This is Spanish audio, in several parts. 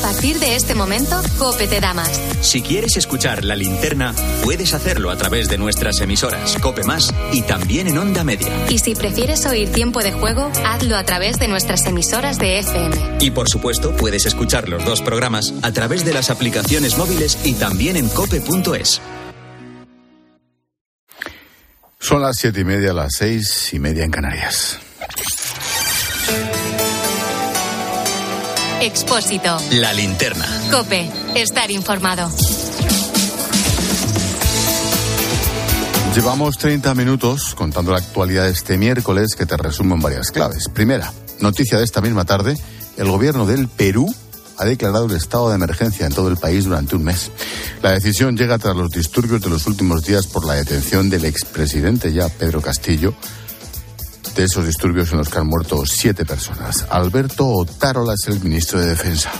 partir de este momento, Cope te da más. Si quieres escuchar la linterna, puedes hacerlo a través de nuestras emisoras Cope Más y también en Onda Media. Y si prefieres oír tiempo de juego, hazlo a través de nuestras emisoras de FM. Y por supuesto, puedes escuchar los dos programas a través de las aplicaciones móviles y también en cope.es. Son las siete y media, las seis y media en Canarias. Expósito. La linterna. Cope. Estar informado. Llevamos 30 minutos contando la actualidad de este miércoles que te resumo en varias claves. Primera, noticia de esta misma tarde, el gobierno del Perú ha declarado el estado de emergencia en todo el país durante un mes. La decisión llega tras los disturbios de los últimos días por la detención del expresidente ya Pedro Castillo. De esos disturbios en los que han muerto siete personas. Alberto Otárola es el ministro de Defensa.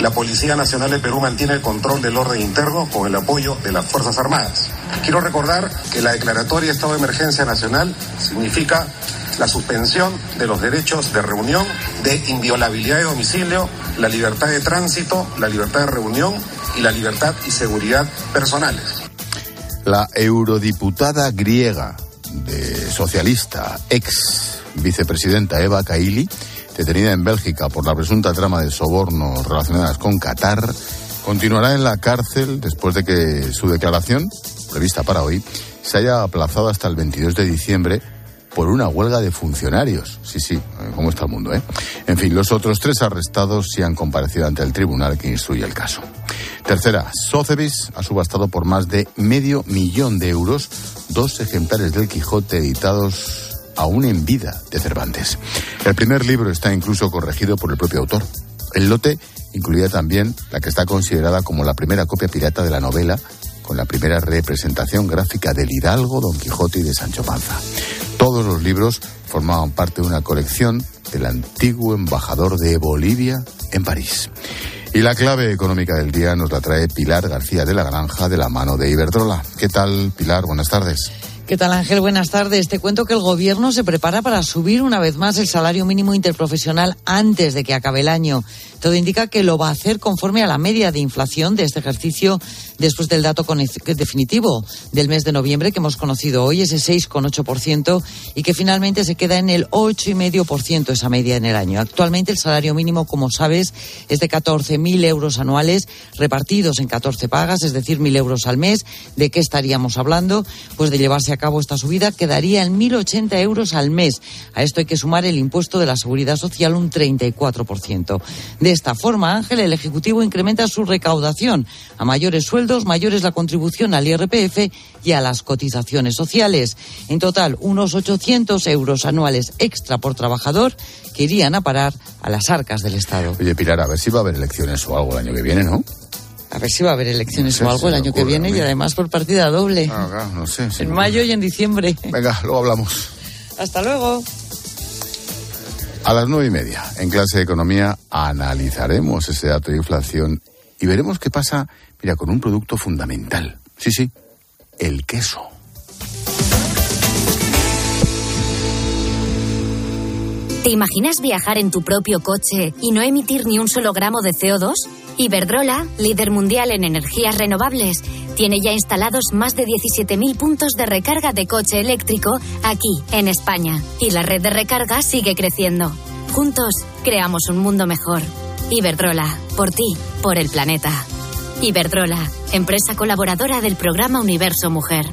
La Policía Nacional de Perú mantiene el control del orden interno con el apoyo de las Fuerzas Armadas. Quiero recordar que la declaratoria de estado de emergencia nacional significa la suspensión de los derechos de reunión, de inviolabilidad de domicilio, la libertad de tránsito, la libertad de reunión y la libertad y seguridad personales. La eurodiputada griega de socialista, ex vicepresidenta Eva Kaili, detenida en Bélgica por la presunta trama de sobornos relacionadas con Qatar, continuará en la cárcel después de que su declaración, prevista para hoy, se haya aplazado hasta el 22 de diciembre por una huelga de funcionarios. Sí, sí, cómo está el mundo, ¿eh? En fin, los otros tres arrestados se han comparecido ante el tribunal que instruye el caso. Tercera, Sotheby's ha subastado por más de medio millón de euros dos ejemplares del Quijote editados aún en vida de Cervantes. El primer libro está incluso corregido por el propio autor. El lote incluía también la que está considerada como la primera copia pirata de la novela, con la primera representación gráfica del Hidalgo, Don Quijote y de Sancho Panza. Todos los libros formaban parte de una colección del antiguo embajador de Bolivia en París. Y la clave económica del día nos la trae Pilar García de la Granja de la mano de Iberdrola. ¿Qué tal, Pilar? Buenas tardes. ¿Qué tal Ángel? Buenas tardes. Te cuento que el Gobierno se prepara para subir una vez más el salario mínimo interprofesional antes de que acabe el año. Todo indica que lo va a hacer conforme a la media de inflación de este ejercicio después del dato definitivo del mes de noviembre que hemos conocido hoy, ese 6,8%, y que finalmente se queda en el 8,5% esa media en el año. Actualmente el salario mínimo, como sabes, es de 14.000 euros anuales repartidos en 14 pagas, es decir, 1.000 euros al mes. ¿De qué estaríamos hablando? Pues de llevarse a cabo esta subida quedaría en 1.080 euros al mes. A esto hay que sumar el impuesto de la seguridad social, un 34%. De esta forma, Ángel, el Ejecutivo incrementa su recaudación. A mayores sueldos, mayores la contribución al IRPF y a las cotizaciones sociales. En total, unos 800 euros anuales extra por trabajador que irían a parar a las arcas del Estado. Oye, Pilar, a ver si va a haber elecciones o algo el año que viene, ¿no? A ver si va a haber elecciones o algo el año que viene y además por partida doble. Ah, no sé. en mayo y en diciembre. Venga, luego hablamos. Hasta luego. A las nueve y media, en clase de economía, analizaremos ese dato de inflación y veremos qué pasa, mira, con un producto fundamental. Sí, sí, el queso. ¿Te imaginas viajar en tu propio coche y no emitir ni un solo gramo de CO2? Iberdrola, líder mundial en energías renovables, tiene ya instalados más de 17.000 puntos de recarga de coche eléctrico aquí, en España. Y la red de recarga sigue creciendo. Juntos, creamos un mundo mejor. Iberdrola, por ti, por el planeta. Iberdrola, empresa colaboradora del programa Universo Mujer.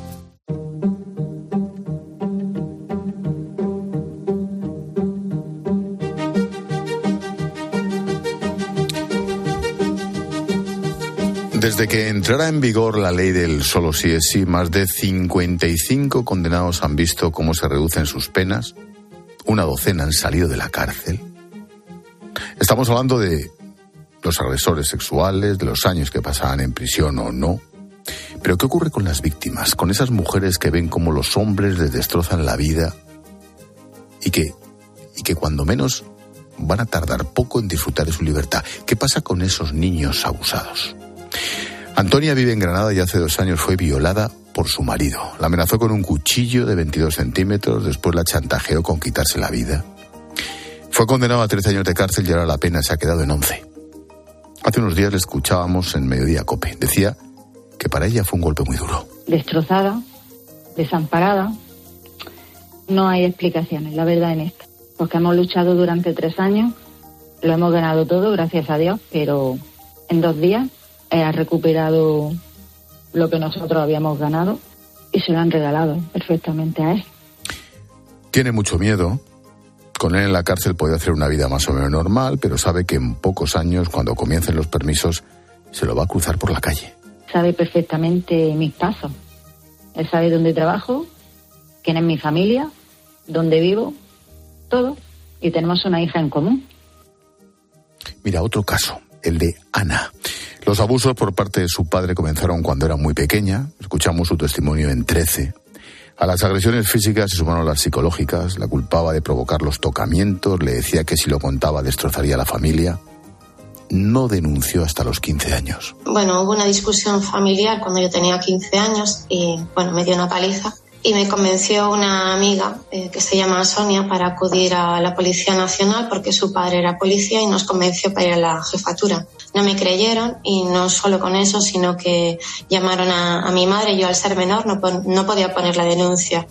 Desde que entrara en vigor la ley del solo sí es sí, más de 55 condenados han visto cómo se reducen sus penas. Una docena han salido de la cárcel. Estamos hablando de los agresores sexuales, de los años que pasaban en prisión o no. Pero ¿qué ocurre con las víctimas? Con esas mujeres que ven cómo los hombres les destrozan la vida y que, y que cuando menos van a tardar poco en disfrutar de su libertad. ¿Qué pasa con esos niños abusados? Antonia vive en Granada y hace dos años fue violada por su marido. La amenazó con un cuchillo de 22 centímetros, después la chantajeó con quitarse la vida. Fue condenado a 13 años de cárcel y ahora la pena se ha quedado en 11. Hace unos días le escuchábamos en Mediodía Cope. Decía que para ella fue un golpe muy duro. Destrozada, desamparada. No hay explicaciones, la verdad, en esto. Porque hemos luchado durante tres años, lo hemos ganado todo, gracias a Dios, pero en dos días ha recuperado lo que nosotros habíamos ganado y se lo han regalado perfectamente a él. Tiene mucho miedo. Con él en la cárcel puede hacer una vida más o menos normal, pero sabe que en pocos años, cuando comiencen los permisos, se lo va a cruzar por la calle. Sabe perfectamente mis pasos. Él sabe dónde trabajo, quién es mi familia, dónde vivo, todo. Y tenemos una hija en común. Mira, otro caso, el de Ana. Los abusos por parte de su padre comenzaron cuando era muy pequeña. Escuchamos su testimonio en 13. A las agresiones físicas se sumaron las psicológicas, la culpaba de provocar los tocamientos, le decía que si lo contaba destrozaría la familia. No denunció hasta los 15 años. Bueno, hubo una discusión familiar cuando yo tenía 15 años y bueno, me dio una paliza y me convenció una amiga eh, que se llama Sonia para acudir a la Policía Nacional porque su padre era policía y nos convenció para ir a la jefatura. No me creyeron y no solo con eso, sino que llamaron a, mi madre. Yo al ser menor no, no podía poner la denuncia.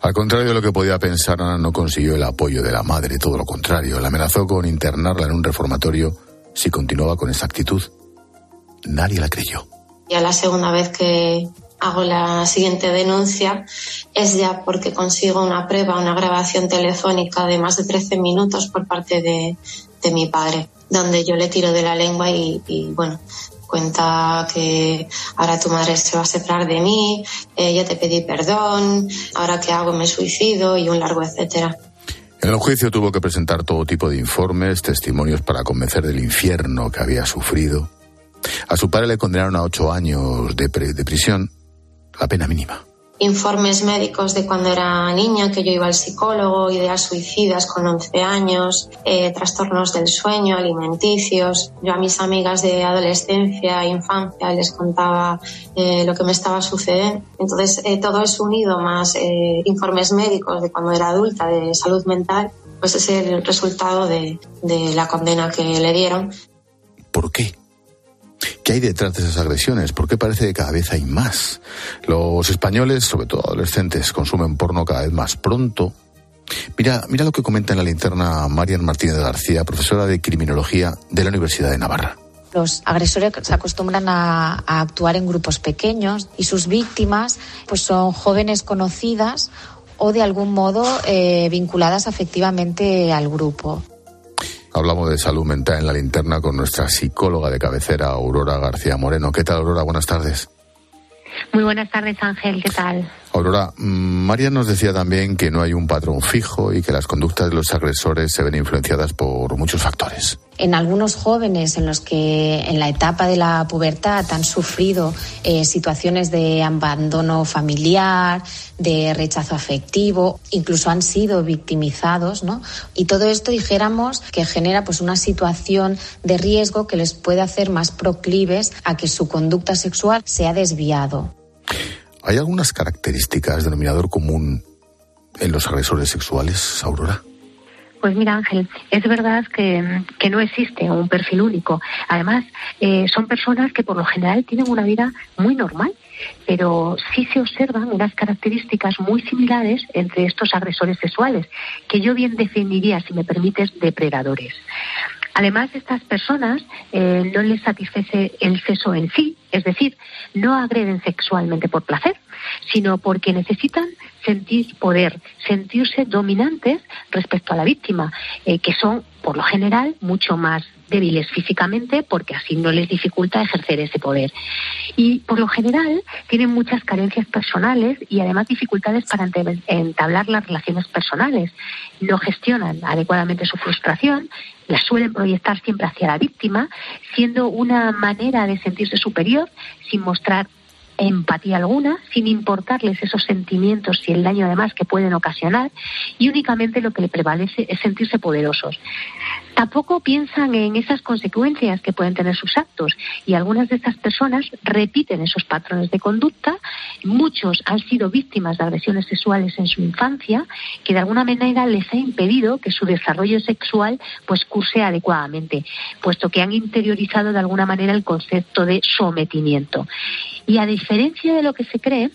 Al contrario de lo que podía pensar, Ana no consiguió el apoyo de la madre, todo lo contrario. La amenazó con internarla en un reformatorio si continuaba con esa actitud. Nadie la creyó. Ya la segunda vez que, hago la siguiente denuncia es ya porque consigo una prueba, una grabación telefónica de más de 13 minutos por parte de, mi padre, donde yo le tiro de la lengua y, bueno, cuenta que ahora tu madre se va a separar de mí, eh, te pedí perdón, ahora qué hago me suicido y un largo etcétera. En el juicio tuvo que presentar todo tipo de informes, testimonios para convencer del infierno que había sufrido. A su padre le condenaron a ocho años de, de prisión la pena mínima. Informes médicos de cuando era niña, que yo iba al psicólogo, ideas suicidas con 11 años, eh, trastornos del sueño, alimenticios. Yo a mis amigas de adolescencia e infancia les contaba eh, lo que me estaba sucediendo. Entonces, eh, todo es unido más informes médicos de cuando era adulta, de salud mental, pues es el resultado de, de la condena que le dieron. ¿Por qué? ¿Qué hay detrás de esas agresiones? ¿Por qué parece que cada vez hay más? Los españoles, sobre todo adolescentes, consumen porno cada vez más pronto. Mira, mira lo que comenta en la linterna Marian Martínez García, profesora de criminología de la Universidad de Navarra. Los agresores se acostumbran a, actuar en grupos pequeños y sus víctimas pues son jóvenes conocidas o de algún modo eh, vinculadas afectivamente al grupo. Hablamos de salud mental en la linterna con nuestra psicóloga de cabecera, Aurora García Moreno. ¿Qué tal, Aurora? Buenas tardes. Muy buenas tardes, Ángel. ¿Qué tal? Aurora, mm, María nos decía también que no hay un patrón fijo y que las conductas de los agresores se ven influenciadas por muchos factores. En algunos jóvenes en los que en la etapa de la pubertad han sufrido eh, situaciones de abandono familiar, de rechazo afectivo, incluso han sido victimizados, ¿no? Y todo esto dijéramos que genera pues una situación de riesgo que les puede hacer más proclives a que su conducta sexual sea desviado. ¿Hay algunas características, denominador común en los agresores sexuales, Aurora? Pues mira, Ángel, es verdad que, no existe un perfil único. Además, eh, son personas que por lo general tienen una vida muy normal, pero sí se observan unas características muy similares entre estos agresores sexuales, que yo bien definiría, si me permites, depredadores. Además, estas personas eh, no les satisface el sexo en sí, es decir, no agreden sexualmente por placer, sino porque necesitan sentir poder, sentirse dominantes respecto a la víctima, eh, que son, por lo general, mucho más débiles físicamente porque así no les dificulta ejercer ese poder. Y por lo general tienen muchas carencias personales y además dificultades para entablar las relaciones personales. No gestionan adecuadamente su frustración, la suelen proyectar siempre hacia la víctima, siendo una manera de sentirse superior sin mostrar empatía alguna, sin importarles esos sentimientos y el daño además que pueden ocasionar, y únicamente lo que le prevalece es sentirse poderosos. Tampoco piensan en esas consecuencias que pueden tener sus actos y algunas de estas personas repiten esos patrones de conducta. Muchos han sido víctimas de agresiones sexuales en su infancia que de alguna manera les ha impedido que su desarrollo sexual pues curse adecuadamente, puesto que han interiorizado de alguna manera el concepto de sometimiento. Y a diferencia de lo que se cree,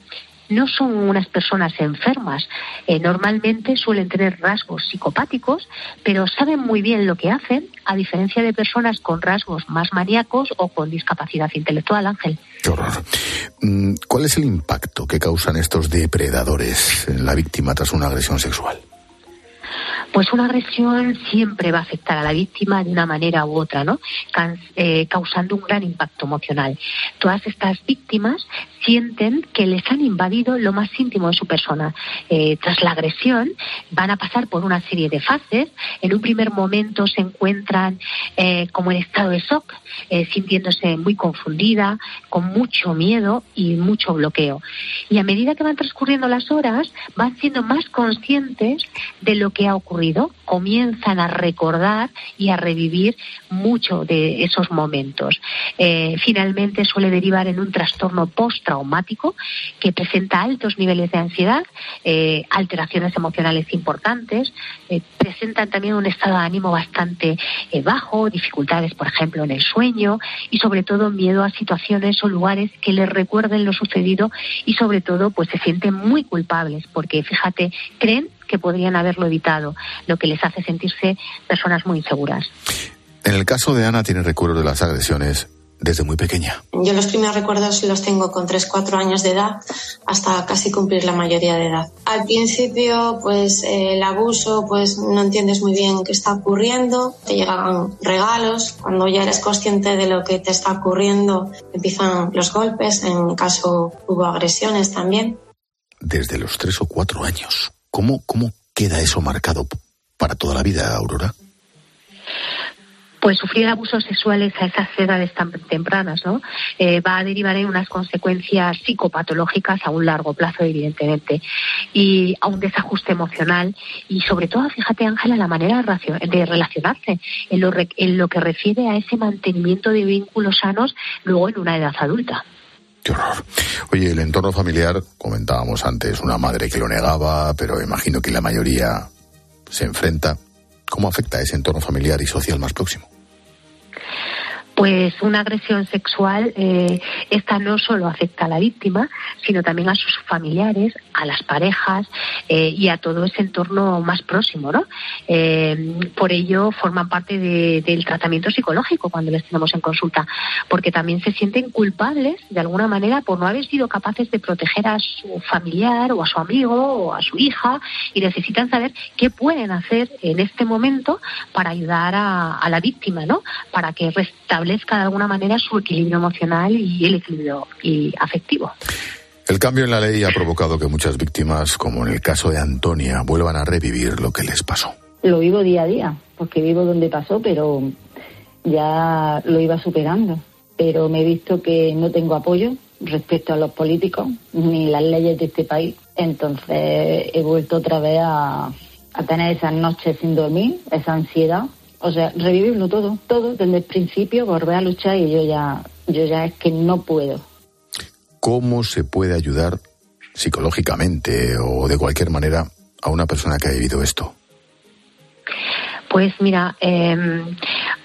no son unas personas enfermas. Eh, normalmente suelen tener rasgos psicopáticos, pero saben muy bien lo que hacen, a diferencia de personas con rasgos más maníacos o con discapacidad intelectual, Ángel. Qué horror. Mm, ¿Cuál es el impacto que causan estos depredadores en la víctima tras una agresión sexual? Pues una agresión siempre va a afectar a la víctima de una manera u otra, ¿no? Eh, causando un gran impacto emocional. Todas estas víctimas sienten que les han invadido lo más íntimo de su persona. Eh, tras la agresión van a pasar por una serie de fases. En un primer momento se encuentran eh, como en estado de shock, sintiéndose muy confundida, con mucho miedo y mucho bloqueo. Y a medida que van transcurriendo las horas, van siendo más conscientes de lo que ha ocurrido comienzan a recordar y a revivir mucho de esos momentos. Eh, finalmente suele derivar en un trastorno postraumático que presenta altos niveles de ansiedad, eh, alteraciones emocionales importantes, eh, presentan también un estado de ánimo bastante bajo, dificultades, por ejemplo, en el sueño y sobre todo miedo a situaciones o lugares que les recuerden lo sucedido y sobre todo pues se sienten muy culpables porque fíjate, creen que podrían haberlo evitado, lo que les hace sentirse personas muy inseguras. En el caso de Ana tiene recuerdos de las agresiones desde muy pequeña. Yo los primeros recuerdos los tengo con 3-4 años de edad hasta casi cumplir la mayoría de edad. Al principio, pues el abuso, pues no entiendes muy bien qué está ocurriendo, te llegan regalos, cuando ya eres consciente de lo que te está ocurriendo, empiezan los golpes, en mi caso hubo agresiones también. Desde los 3 o 4 años. ¿Cómo, cómo queda eso marcado para toda la vida, Aurora? pues sufrir abusos sexuales a esas edades tan tempranas, ¿no? Eh, va a derivar en unas consecuencias psicopatológicas a un largo plazo, evidentemente, y a un desajuste emocional y sobre todo, fíjate, Ángela, la manera de relacionarse en lo, en lo que refiere a ese mantenimiento de vínculos sanos luego en una edad adulta. Qué horror. Oye, el entorno familiar, comentábamos antes, una madre que lo negaba, pero imagino que la mayoría se enfrenta. ¿Cómo afecta ese entorno familiar y social más próximo? Pues una agresión sexual, eh, esta no solo afecta a la víctima, sino también a sus familiares, a las parejas eh, y a todo ese entorno más próximo, ¿no? Eh, por ello forman parte del tratamiento psicológico cuando les tenemos en consulta, porque también se sienten culpables de alguna manera por no haber sido capaces de proteger a su familiar o a su amigo o a su hija y necesitan saber qué pueden hacer en este momento para ayudar a, a la víctima, ¿no? Para que restablezca establezca de alguna manera su equilibrio emocional y el equilibrio y afectivo. El cambio en la ley ha provocado que muchas víctimas, como en el caso de Antonia, vuelvan a revivir lo que les pasó. Lo vivo día a día, porque vivo donde pasó, pero ya lo iba superando. Pero me he visto que no tengo apoyo respecto a los políticos ni las leyes de este país. Entonces he vuelto otra vez a, a tener esas noches sin dormir, esa ansiedad o sea, revivirlo todo, todo desde el principio, volver a luchar y yo ya, yo ya es que no puedo. ¿Cómo se puede ayudar psicológicamente o de cualquier manera a una persona que ha vivido esto? Pues mira, eh,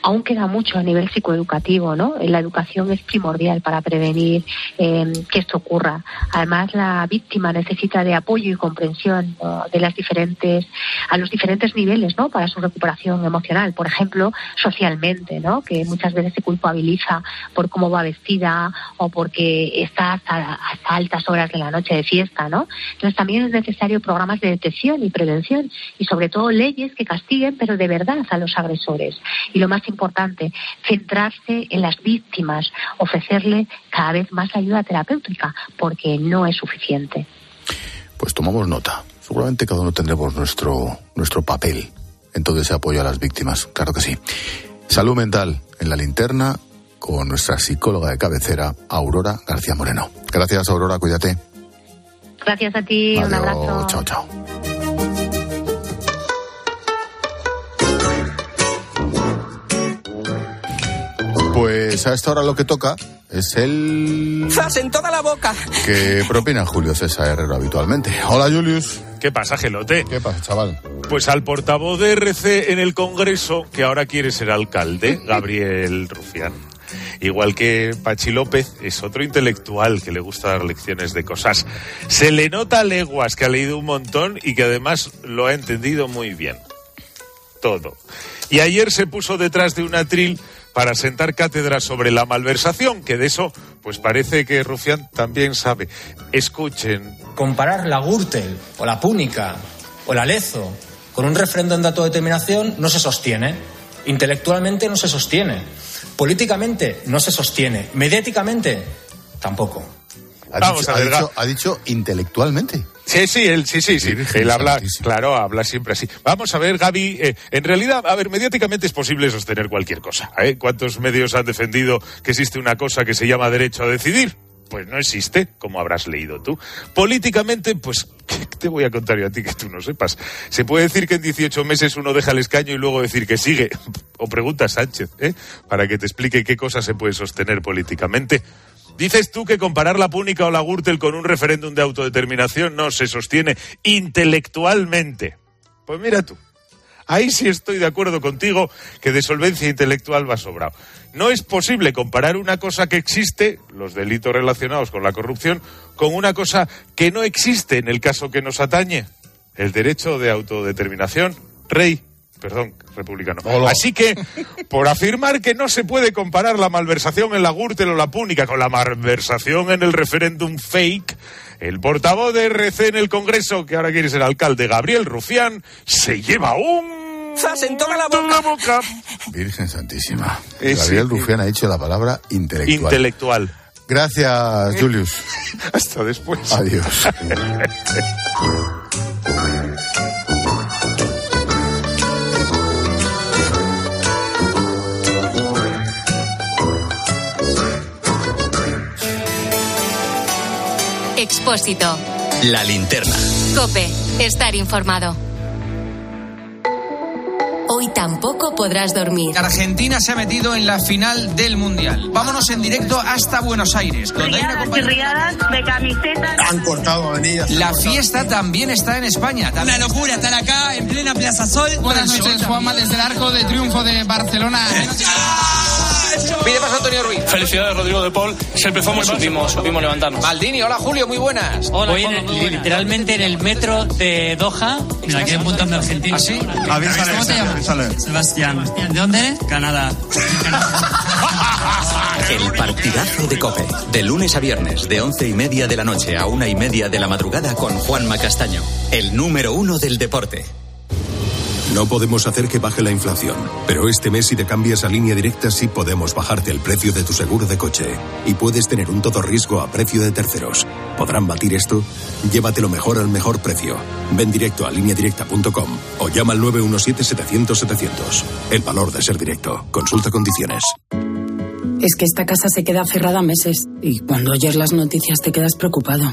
aún queda mucho a nivel psicoeducativo, ¿no? La educación es primordial para prevenir eh, que esto ocurra. Además, la víctima necesita de apoyo y comprensión de las diferentes, a los diferentes niveles, ¿no? Para su recuperación emocional. Por ejemplo, socialmente, ¿no? Que muchas veces se culpabiliza por cómo va vestida o porque está hasta, hasta altas horas de la noche de fiesta, ¿no? Entonces, también es necesario programas de detección y prevención y sobre todo leyes que castiguen, pero de verdad a los agresores. Y lo más importante, centrarse en las víctimas, ofrecerle cada vez más ayuda terapéutica, porque no es suficiente. Pues tomamos nota. Seguramente cada uno tendremos nuestro, nuestro papel en todo ese apoyo a las víctimas. Claro que sí. Salud mental en la linterna con nuestra psicóloga de cabecera, Aurora García Moreno. Gracias, Aurora, cuídate. Gracias a ti, un abrazo. Chao, chao. Pues a esta hora lo que toca es el... ¡Zas en toda la boca! Que propina Julio César Herrero habitualmente. Hola, Julius. ¿Qué pasa, Gelote? ¿Qué pasa, chaval? Pues al portavoz de RC en el Congreso, que ahora quiere ser alcalde, Gabriel Rufián. Igual que Pachi López, es otro intelectual que le gusta dar lecciones de cosas. Se le nota leguas que ha leído un montón y que además lo ha entendido muy bien. Todo. Y ayer se puso detrás de un atril para sentar cátedra sobre la malversación, que de eso, pues parece que Rufián también sabe. Escuchen. Comparar la Gürtel o la Púnica o la Lezo con un referéndum de autodeterminación no se sostiene. Intelectualmente no se sostiene. Políticamente no se sostiene. Mediáticamente tampoco. Ha Vamos dicho, a ha dicho- ha dicho intelectualmente. Sí, sí, él, sí, sí, sí. Él habla, claro, habla siempre así. Vamos a ver, Gaby, eh, en realidad, a ver, mediáticamente es posible sostener cualquier cosa. ¿eh? ¿Cuántos medios han defendido que existe una cosa que se llama derecho a decidir? Pues no existe, como habrás leído tú. Políticamente, pues, ¿qué te voy a contar yo a ti que tú no sepas? Se puede decir que en 18 meses uno deja el escaño y luego decir que sigue. O pregunta a Sánchez, ¿eh? Para que te explique qué cosa se puede sostener políticamente. Dices tú que comparar la púnica o la Gürtel con un referéndum de autodeterminación no se sostiene intelectualmente. Pues mira tú. Ahí sí estoy de acuerdo contigo que de solvencia intelectual va sobrado. No es posible comparar una cosa que existe, los delitos relacionados con la corrupción, con una cosa que no existe en el caso que nos atañe, el derecho de autodeterminación. Rey, perdón, republicano. Así que, por afirmar que no se puede comparar la malversación en la Gürtel o la Púnica con la malversación en el referéndum fake, el portavoz de RC en el Congreso, que ahora quiere ser alcalde, Gabriel Rufián, se lleva un... ¡Zas en toda la boca! Virgen Santísima. Eh, Gabriel sí. Rufián ha dicho la palabra intelectual. Intelectual. Gracias, Julius. Hasta después. Adiós. La linterna. Cope. Estar informado. Hoy tampoco podrás dormir. Argentina se ha metido en la final del Mundial. Vámonos en directo hasta Buenos Aires, donde hay una compañía... de camisetas. Han cortado avenidas. La fiesta también está en España. Una locura estar acá en plena Plaza Sol. Buenas noches, Juanma, desde el arco de triunfo de Barcelona. Pide paso Antonio Ruiz. Felicidades, Rodrigo de Paul. Se empezamos, supimos, supimos levantarnos. Maldini, hola Julio, muy buenas. Hoy en el- literalmente en el metro de Doha. Mira, aquí hay un montón de argentinos. ¿Ah, sí? ¿Cómo te llamas? Sebastián. ¿De dónde eres? Canadá. El partidazo de Cope. De lunes a viernes, de once y media de la noche a una y media de la madrugada con Juanma Castaño. El número uno del deporte. No podemos hacer que baje la inflación, pero este mes si te cambias a línea directa sí podemos bajarte el precio de tu seguro de coche y puedes tener un todo riesgo a precio de terceros. ¿Podrán batir esto? Llévatelo mejor al mejor precio. Ven directo a lineadirecta.com o llama al 917-700-700. El valor de ser directo. Consulta condiciones. Es que esta casa se queda cerrada meses y cuando oyes las noticias te quedas preocupado.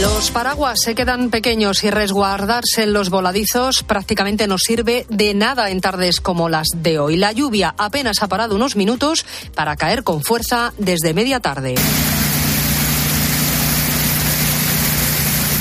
Los paraguas se quedan pequeños y resguardarse en los voladizos prácticamente no sirve de nada en tardes como las de hoy. La lluvia apenas ha parado unos minutos para caer con fuerza desde media tarde.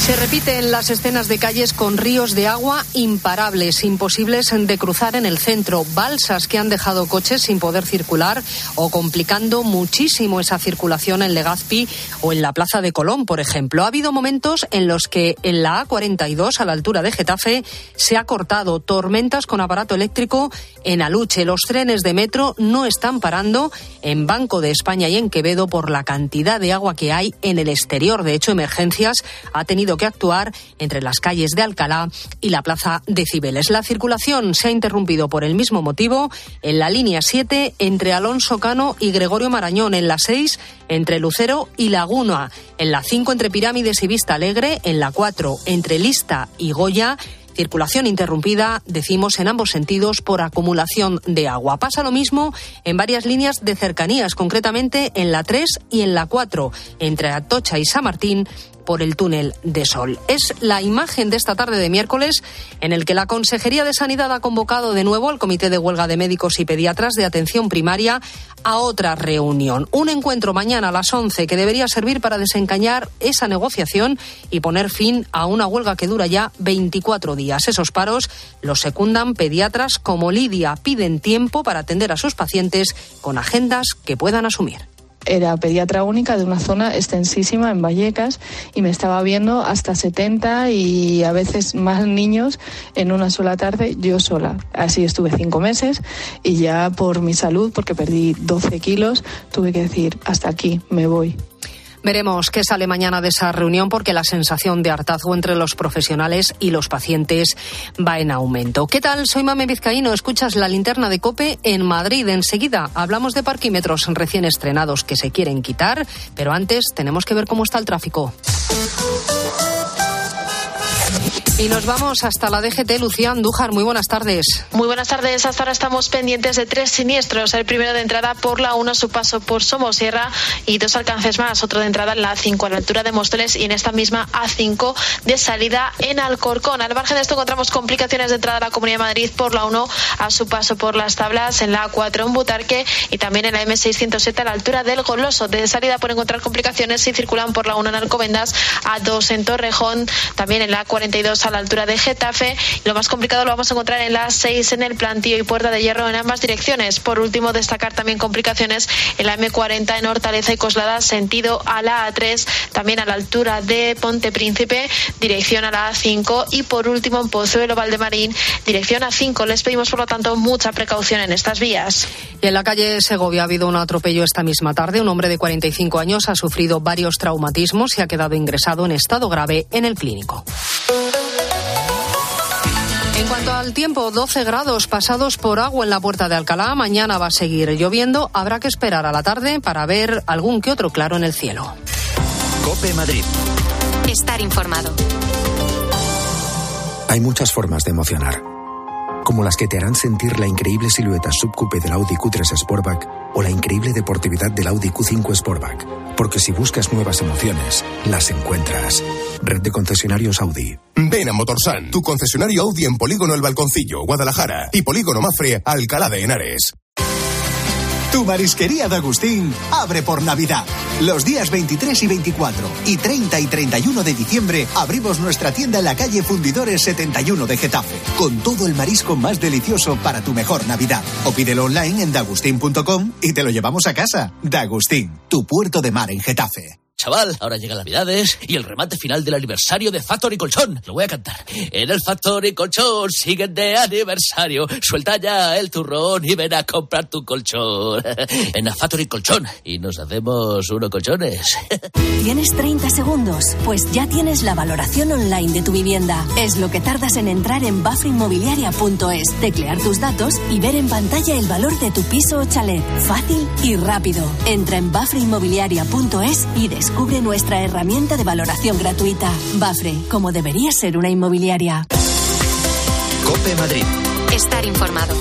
Se repiten las escenas de calles con ríos de agua imparables, imposibles de cruzar en el centro, balsas que han dejado coches sin poder circular o complicando muchísimo esa circulación en Legazpi o en la Plaza de Colón, por ejemplo. Ha habido momentos en los que en la A42, a la altura de Getafe, se ha cortado tormentas con aparato eléctrico en Aluche. Los trenes de metro no están parando en Banco de España y en Quevedo por la cantidad de agua que hay en el exterior. De hecho, Emergencias ha tenido que actuar entre las calles de Alcalá y la plaza de Cibeles. La circulación se ha interrumpido por el mismo motivo en la línea 7 entre Alonso Cano y Gregorio Marañón, en la 6 entre Lucero y Laguna, en la 5 entre Pirámides y Vista Alegre, en la 4 entre Lista y Goya, Circulación interrumpida, decimos, en ambos sentidos por acumulación de agua. Pasa lo mismo en varias líneas de cercanías, concretamente en la 3 y en la 4, entre Atocha y San Martín, por el túnel de Sol. Es la imagen de esta tarde de miércoles en el que la Consejería de Sanidad ha convocado de nuevo al Comité de Huelga de Médicos y Pediatras de Atención Primaria a otra reunión. Un encuentro mañana a las 11 que debería servir para desencañar esa negociación y poner fin a una huelga que dura ya 24 días. Esos paros los secundan pediatras como Lidia. Piden tiempo para atender a sus pacientes con agendas que puedan asumir era pediatra única de una zona extensísima en Vallecas y me estaba viendo hasta 70 y a veces más niños en una sola tarde, yo sola. Así estuve cinco meses y ya por mi salud, porque perdí 12 kilos, tuve que decir, hasta aquí, me voy. Veremos qué sale mañana de esa reunión porque la sensación de hartazgo entre los profesionales y los pacientes va en aumento. ¿Qué tal? Soy Mame Vizcaíno. Escuchas la linterna de Cope en Madrid. Enseguida hablamos de parquímetros recién estrenados que se quieren quitar, pero antes tenemos que ver cómo está el tráfico. Y nos vamos hasta la DGT. Lucía Andújar, muy buenas tardes. Muy buenas tardes. Hasta ahora estamos pendientes de tres siniestros. El primero de entrada por la 1, su paso por Somosierra y dos alcances más. Otro de entrada en la A5 a la altura de Móstoles y en esta misma A5 de salida en Alcorcón. Al margen de esto encontramos complicaciones de entrada a la Comunidad de Madrid por la 1 a su paso por las tablas en la A4 en Butarque y también en la M607 a la altura del Goloso. De salida por encontrar complicaciones si circulan por la 1 en Alcobendas, A2 en Torrejón, también en la A42 a la altura de Getafe. Lo más complicado lo vamos a encontrar en la 6 en el plantío y Puerta de Hierro en ambas direcciones. Por último, destacar también complicaciones en la M40 en Hortaleza y Coslada, sentido a la A3, también a la altura de Ponte Príncipe, dirección a la A5 y por último en Pozuelo Valdemarín, dirección a 5. Les pedimos por lo tanto mucha precaución en estas vías. Y en la calle Segovia ha habido un atropello esta misma tarde. Un hombre de 45 años ha sufrido varios traumatismos y ha quedado ingresado en estado grave en el clínico. En cuanto al tiempo, 12 grados pasados por agua en la puerta de Alcalá. Mañana va a seguir lloviendo. Habrá que esperar a la tarde para ver algún que otro claro en el cielo. Cope Madrid. Estar informado. Hay muchas formas de emocionar. Como las que te harán sentir la increíble silueta subcoupe del Audi Q3 Sportback o la increíble deportividad del Audi Q5 Sportback. Porque si buscas nuevas emociones, las encuentras. Red de concesionarios Audi. Ven a Motorsan, tu concesionario Audi en Polígono El Balconcillo, Guadalajara y Polígono Mafre, Alcalá de Henares. Tu marisquería de Agustín abre por Navidad. Los días 23 y 24 y 30 y 31 de diciembre abrimos nuestra tienda en la calle Fundidores 71 de Getafe, con todo el marisco más delicioso para tu mejor Navidad. O pídelo online en dagustín.com y te lo llevamos a casa. Dagustín, tu puerto de mar en Getafe. Chaval, ahora llegan Navidades y el remate final del aniversario de Factory Colchón. Lo voy a cantar. En el Factory Colchón siguen de aniversario. Suelta ya el turrón y ven a comprar tu colchón. En la Factory Colchón. Y nos hacemos unos colchones. ¿Tienes 30 segundos? Pues ya tienes la valoración online de tu vivienda. Es lo que tardas en entrar en bafrainmobiliaria.es, teclear tus datos y ver en pantalla el valor de tu piso o chalet. Fácil y rápido. Entra en bafrainmobiliaria.es y descubre Descubre nuestra herramienta de valoración gratuita. Bafre, como debería ser una inmobiliaria. Cope Madrid. Estar informado.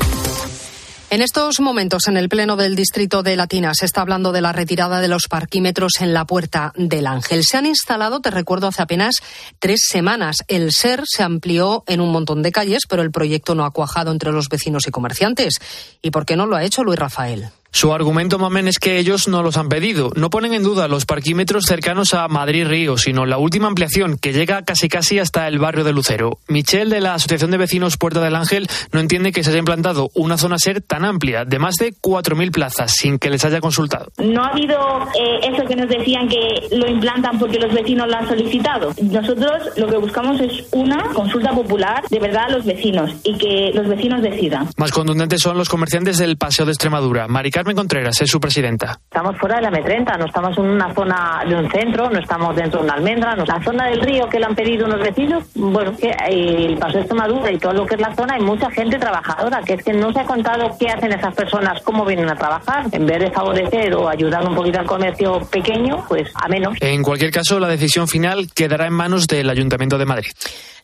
En estos momentos, en el Pleno del Distrito de Latina, se está hablando de la retirada de los parquímetros en la Puerta del Ángel. Se han instalado, te recuerdo, hace apenas tres semanas. El SER se amplió en un montón de calles, pero el proyecto no ha cuajado entre los vecinos y comerciantes. ¿Y por qué no lo ha hecho Luis Rafael? Su argumento, Mamen, es que ellos no los han pedido. No ponen en duda los parquímetros cercanos a Madrid-Río, sino la última ampliación, que llega casi casi hasta el barrio de Lucero. Michelle, de la Asociación de Vecinos Puerta del Ángel, no entiende que se haya implantado una zona SER tan amplia, de más de 4.000 plazas, sin que les haya consultado. No ha habido eh, eso que nos decían que lo implantan porque los vecinos lo han solicitado. Nosotros lo que buscamos es una consulta popular de verdad a los vecinos y que los vecinos decidan. Más contundentes son los comerciantes del Paseo de Extremadura. Marica Carmen Contreras es su presidenta. Estamos fuera de la M30, no estamos en una zona de un centro, no estamos dentro de una almendra. No. La zona del río que le han pedido unos vecinos, bueno, que el Paso de Extremadura y todo lo que es la zona, hay mucha gente trabajadora, que es que no se ha contado qué hacen esas personas, cómo vienen a trabajar. En vez de favorecer o ayudar un poquito al comercio pequeño, pues a menos. En cualquier caso, la decisión final quedará en manos del Ayuntamiento de Madrid.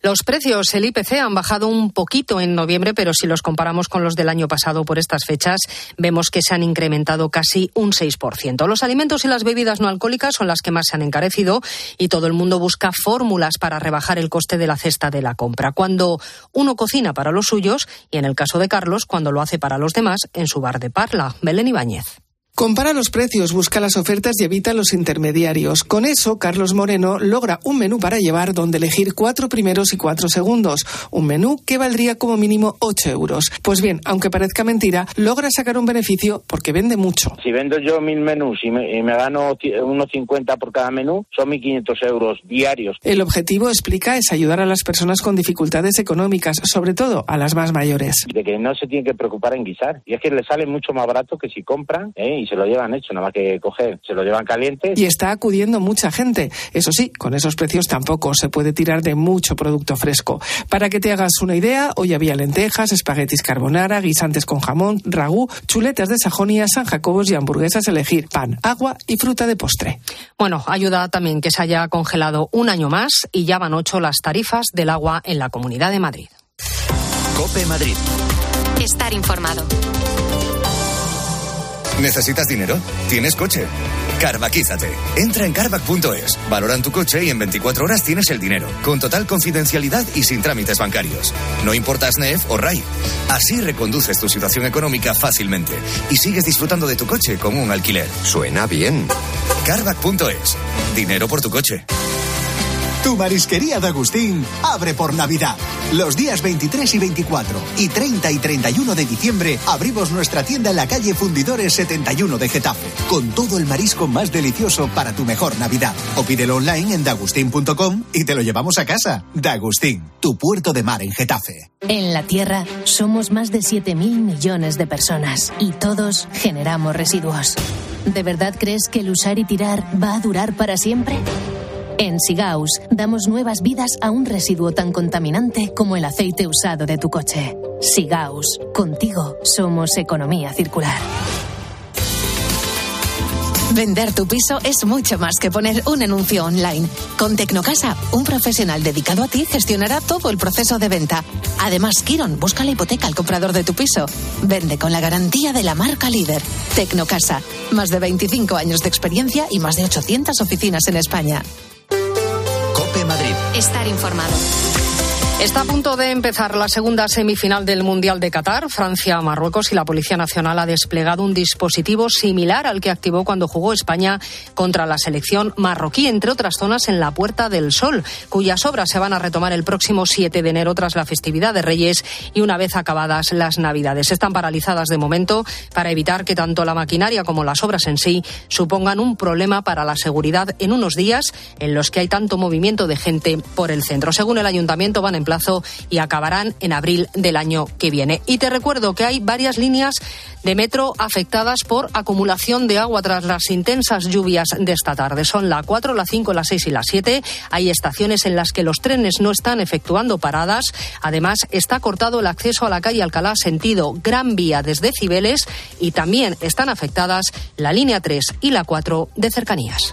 Los precios, el IPC, han bajado un poquito en noviembre, pero si los comparamos con los del año pasado por estas fechas, vemos que se han incrementado casi un 6%. Los alimentos y las bebidas no alcohólicas son las que más se han encarecido y todo el mundo busca fórmulas para rebajar el coste de la cesta de la compra. Cuando uno cocina para los suyos y, en el caso de Carlos, cuando lo hace para los demás en su bar de Parla. Belén Ibáñez. Compara los precios, busca las ofertas y evita los intermediarios. Con eso, Carlos Moreno logra un menú para llevar donde elegir cuatro primeros y cuatro segundos. Un menú que valdría como mínimo 8 euros. Pues bien, aunque parezca mentira, logra sacar un beneficio porque vende mucho. Si vendo yo mil menús y me, y me gano unos 50 por cada menú, son 1.500 euros diarios. El objetivo, explica, es ayudar a las personas con dificultades económicas, sobre todo a las más mayores. De que no se tienen que preocupar en guisar. Y es que le sale mucho más barato que si compran ¿eh? Y se lo llevan hecho, nada más que coger, se lo llevan caliente. Y está acudiendo mucha gente. Eso sí, con esos precios tampoco se puede tirar de mucho producto fresco. Para que te hagas una idea, hoy había lentejas, espaguetis carbonara, guisantes con jamón, ragú, chuletas de Sajonia, San Jacobos y hamburguesas elegir, pan, agua y fruta de postre. Bueno, ayuda también que se haya congelado un año más y ya van ocho las tarifas del agua en la Comunidad de Madrid. Cope Madrid. Estar informado. ¿Necesitas dinero? ¿Tienes coche? Carvaquízate. Entra en carvac.es, valoran tu coche y en 24 horas tienes el dinero, con total confidencialidad y sin trámites bancarios. No importa SNEF o RAI. Así reconduces tu situación económica fácilmente y sigues disfrutando de tu coche con un alquiler. Suena bien. Carvac.es. Dinero por tu coche. Tu marisquería de Agustín abre por Navidad. Los días 23 y 24 y 30 y 31 de diciembre abrimos nuestra tienda en la calle Fundidores 71 de Getafe, con todo el marisco más delicioso para tu mejor Navidad. O pídelo online en dagustín.com y te lo llevamos a casa. Dagustín, tu puerto de mar en Getafe. En la Tierra somos más de 7.000 millones de personas y todos generamos residuos. ¿De verdad crees que el usar y tirar va a durar para siempre? En Sigaus damos nuevas vidas a un residuo tan contaminante como el aceite usado de tu coche. Sigaus, contigo somos economía circular. Vender tu piso es mucho más que poner un anuncio online. Con Tecnocasa, un profesional dedicado a ti gestionará todo el proceso de venta. Además, Kiron busca la hipoteca al comprador de tu piso. Vende con la garantía de la marca líder. Tecnocasa, más de 25 años de experiencia y más de 800 oficinas en España. Estar informado. Está a punto de empezar la segunda semifinal del Mundial de Qatar, Francia-Marruecos, y la Policía Nacional ha desplegado un dispositivo similar al que activó cuando jugó España contra la selección marroquí, entre otras zonas en la Puerta del Sol, cuyas obras se van a retomar el próximo 7 de enero tras la festividad de Reyes y una vez acabadas las Navidades. Están paralizadas de momento para evitar que tanto la maquinaria como las obras en sí supongan un problema para la seguridad en unos días en los que hay tanto movimiento de gente por el centro. Según el ayuntamiento, van en y acabarán en abril del año que viene. Y te recuerdo que hay varias líneas de metro afectadas por acumulación de agua tras las intensas lluvias de esta tarde. Son la 4, la 5, la 6 y la 7. Hay estaciones en las que los trenes no están efectuando paradas. Además, está cortado el acceso a la calle Alcalá sentido Gran Vía desde Cibeles y también están afectadas la línea 3 y la 4 de cercanías.